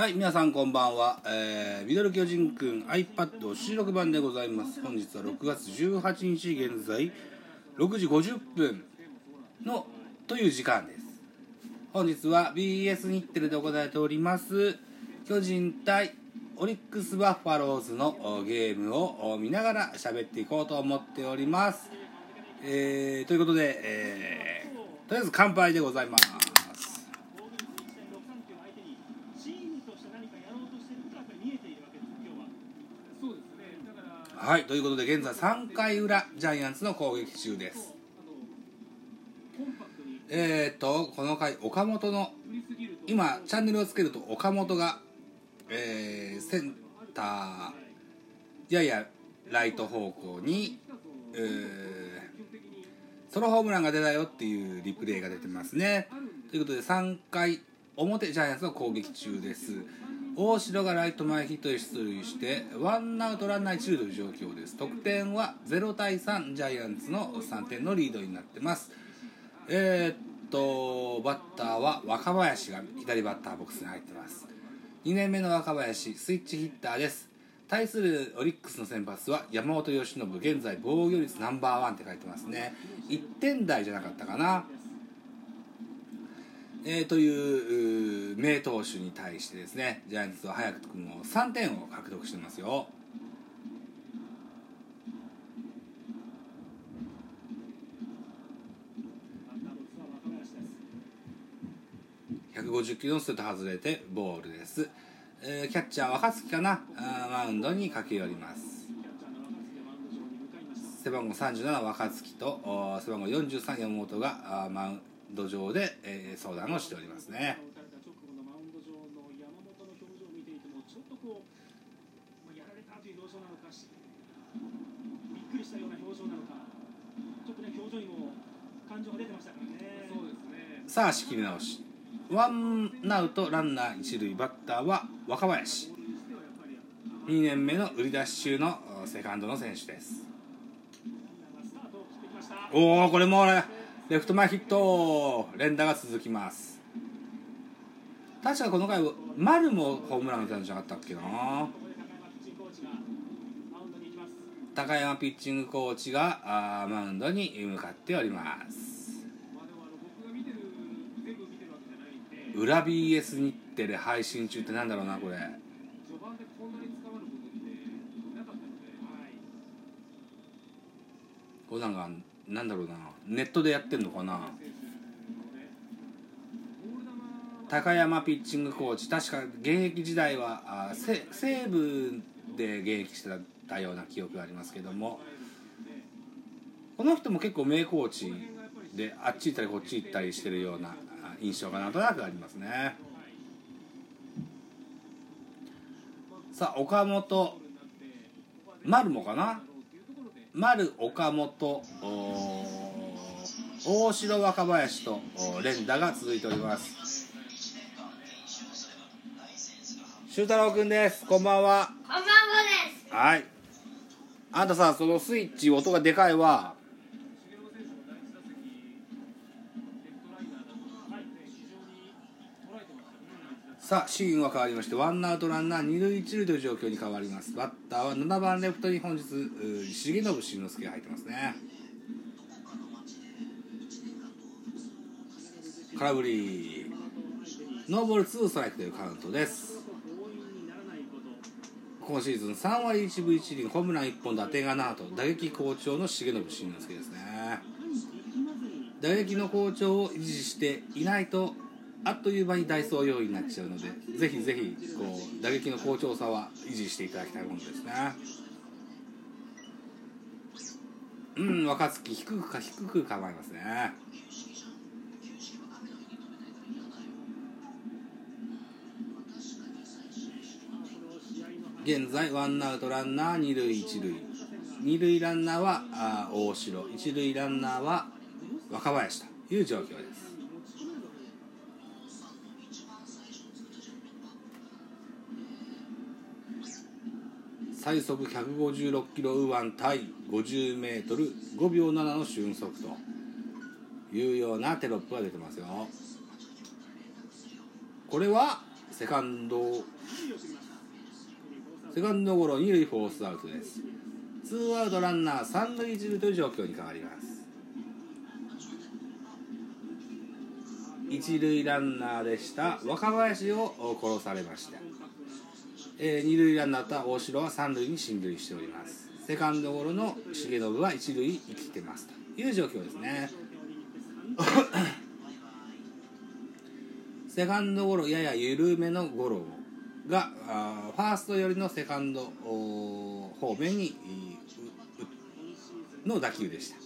はい、皆さんこんばんは。えー、ミドル巨人くん iPad 収録版でございます。本日は6月18日現在6時50分のという時間です。本日は BS 日テレで行われております巨人対オリックス・バッファローズのゲームを見ながら喋っていこうと思っております。えー、ということで、えー、とりあえず乾杯でございます。はい、ということで現在3回裏ジャイアンツの攻撃中です。えー、っとこの回岡本の今チャンネルをつけると岡本が、えー、センターややライト方向に、えー、ソロホームランが出たよっていうリプレイが出てますね。ということで3回表ジャイアンツの攻撃中です。大城がライト前ヒットで出塁してワンアウトランナー一塁という状況です。得点は0対3ジャイアンツの3点のリードになってます。えー、っとバッターは若林が左バッターボックスに入ってます。2年目の若林スイッチヒッターです。対するオリックスの先発は山本由伸現在防御率ナンバーワンって書いてますね。1点台じゃなかったかな。えー、という名投手に対してですねジャイアンツは早くも3点を獲得してますよ。150キロのストレート外れてボールです、えー、キャッチャー若月かな？マウンドに駆け寄ります。背番号37若月と背番号43山本がマウンド上で、えー、相談をしておりますね。さあ仕切り直し。ワンアウトランナー一塁バッターは若林。2年目の売り出し中のセカンドの選手です。おおこれもレフト前ヒット。連打が続きます。確かこの回丸もホームラン打たんじゃなかったっけな。高山ピッチングコーチがあマウンドに向かっております。裏 BS 日テレ配信中ってなんだろうなこれ。これなんかなんだろうな。ネットでやってんのかな。高山ピッチングコーチ。確か現役時代はあ西西武で現役してたような記憶がありますけども。この人も結構名コーチであっち行ったりこっち行ったりしてるような印象がなんとなくありますね。さあ岡本丸もかな？丸岡本大城若林と連打が続いております。修太郎くんです。こんばんは。こんばんはです。はい。あんたさそのスイッチ音がでかいわさあシーンは変わりましてワンアウトランナー二塁一塁という状況に変わります。バッターは7番レフトに本日重信慎之介が入ってますね。空振り。ノーボールツーストライクというカウントです。今シーズン3割1分1厘ホームラン1本打点が7と打撃好調の重信慎之介ですね。打撃の好調を維持していないとあっという間にダイソー要員になっちゃうのでぜひぜひこう打撃の好調さは維持していただきたいものですね。うん若月低くか低く構えますね現在ワンアウトランナー二塁一塁。二塁ランナーはあ大城。一塁ランナーは若林という状況です。最速156キロ右腕対50メートル5秒7の俊足というようなテロップが出てますよ。これはセカンドセカンドゴロ二塁フォースアウトです。ツーアウトランナー三塁一塁という状況に変わります一塁ランナーでした。若林を殺されました、えー、二塁ランナーだった大城は三塁に進塁しております。セカンドゴロの重信は一塁生きてますという状況ですね。セカンドゴロやや緩めのゴロがあファースト寄りのセカンド方面にの打球でした。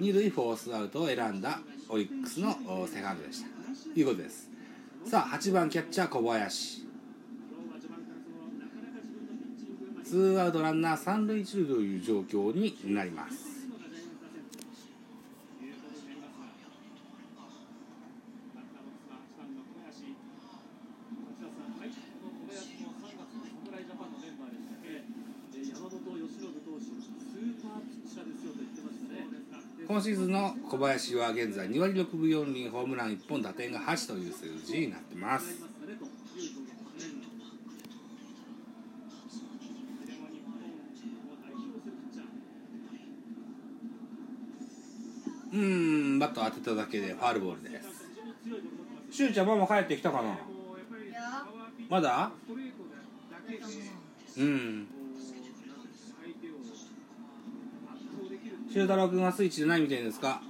二塁フォースアウトを選んだオリックスのセカンドでした。ということです。さあ8番キャッチャー小林。ツーアウトランナー三塁一塁という状況になります。今シーズンの小林は現在2割6分4厘ホームラン1本打点が8という数字になってます。うんバット当てただけでファールボールです。しゅうちゃんママ帰ってきたかな？まだ？うん。修太郎君はスイッチで何見てるんですか？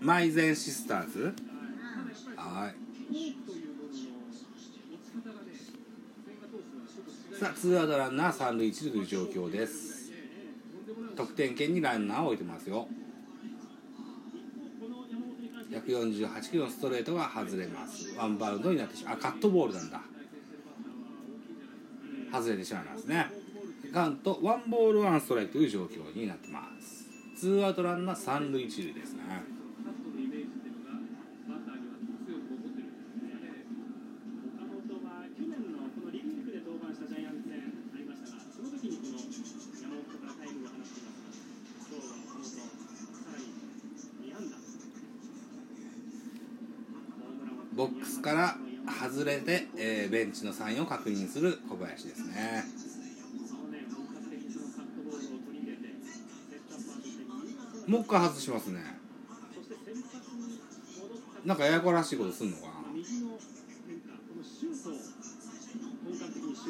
マイゼンシスターズ。はい。さあツーアウトランナー三塁一塁という状況です得点圏にランナーを置いてますよ。148キロのストレートが外れます。ワンバウンドになってしまう。あカットボールなんだ。外れてしまいますね。カウントワンボールワンストライクという状況になってます。ツーアウトランナー三塁一塁ですね。ボックスから外れて、えー、ベンチのサインを確認する小林ですね。もう一回外しますね。なんかややこらしいことすんのかな。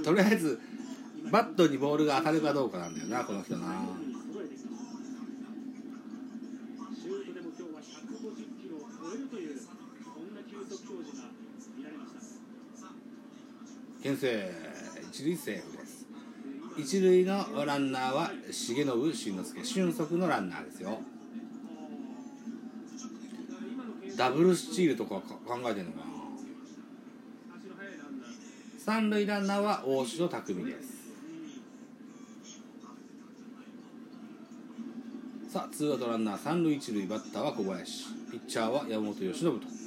とりあえずバットにボールが当たるかどうかなんだよなこの人な。牽制一塁セーフです。一塁のランナーは重信慎之介俊足のランナーですよ。ダブルスチールとか考えてんのかな。三塁ランナーは大城匠です。さあツーアウトランナー三塁一塁バッターは小林。ピッチャーは山本由伸と。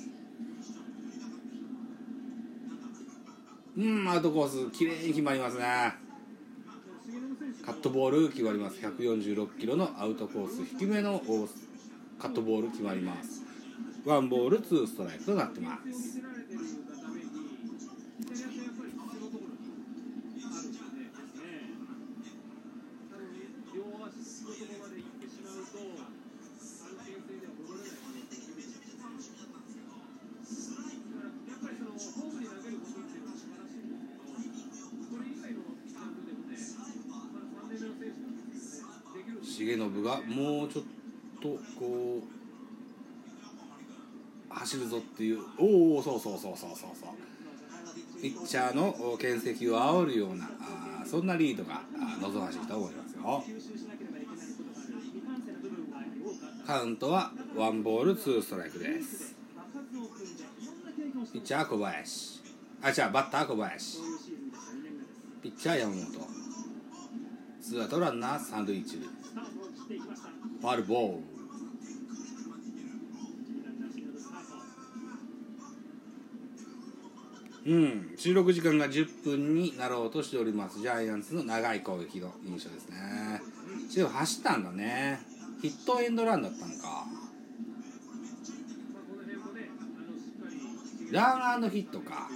うんアウトコース綺麗に決まりますね。カットボール決まります。146キロのアウトコース低めのカットボール決まります。ワンボールツーストライクとなってます。重信がもうちょっとこう走るぞっていう。おおそうそうそうそうそう。そうピッチャーの牽制を煽るようなあそんなリードが望ましいと思いますよ。カウントはワンボールツーストライクです。ピッチャー小林あじゃあバッター小林ピッチャー山本。ツーアウトランナー三塁一塁。ファールボールうん収録時間が10分になろうとしております。ジャイアンツの長い攻撃の印象ですね。走ったんだね。ヒットエンドランだったのか。ランヒットか、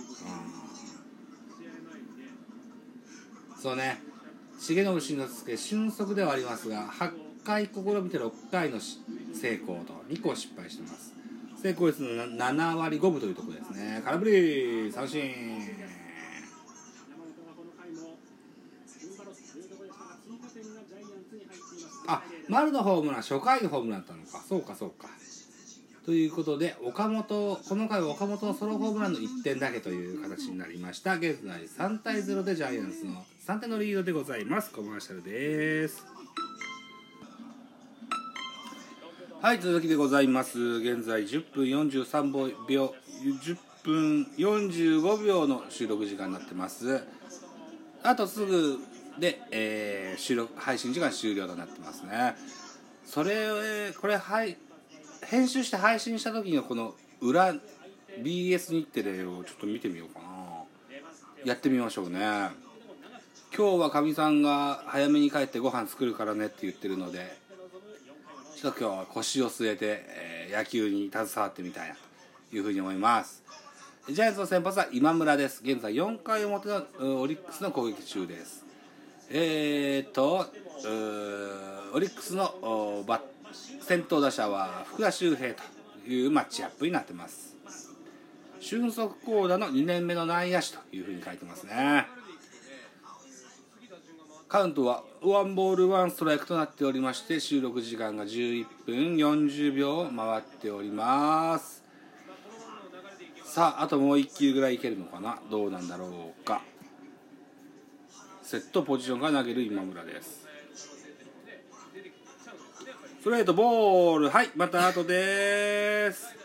うん、そうね。重信慎之介俊足ではありますが8回試みて6回の成功と2個失敗してます。成功率の7割5分というところですね。空振り三振。あ丸のホームラン初回のホームランだったのか。そうかそうか。ということで岡本この回は岡本ソロホームランの1点だけという形になりました。現在3対0でジャイアンツの3点のリードでございます。コマーシャルですはい続きでございます。現在10分43秒10分45秒の収録時間になってます。あとすぐで、えー、収録配信時間終了となってますね。それこれはい編集して配信した時のこの裏 BS 日テレをちょっと見てみようかな。やってみましょうね。今日はかみさんが早めに帰ってご飯作るからねって言ってるのでちょっと今日は腰を据えて、えー、野球に携わってみたいなというふうに思います。ジャイアンツの先発は今村です。現在4回表のオリックスの攻撃中です。えー、っとオリックスのバッ先頭打者は福田周平というマッチアップになってます。俊足高打の2年目の内野手というふうに書いてますね。カウントはワンボールワンストライクとなっておりまして収録時間が11分40秒回っております。さああともう1球ぐらいいけるのかな。どうなんだろうか。セットポジションが投げる今村です。ストレートボール。はいまた後です。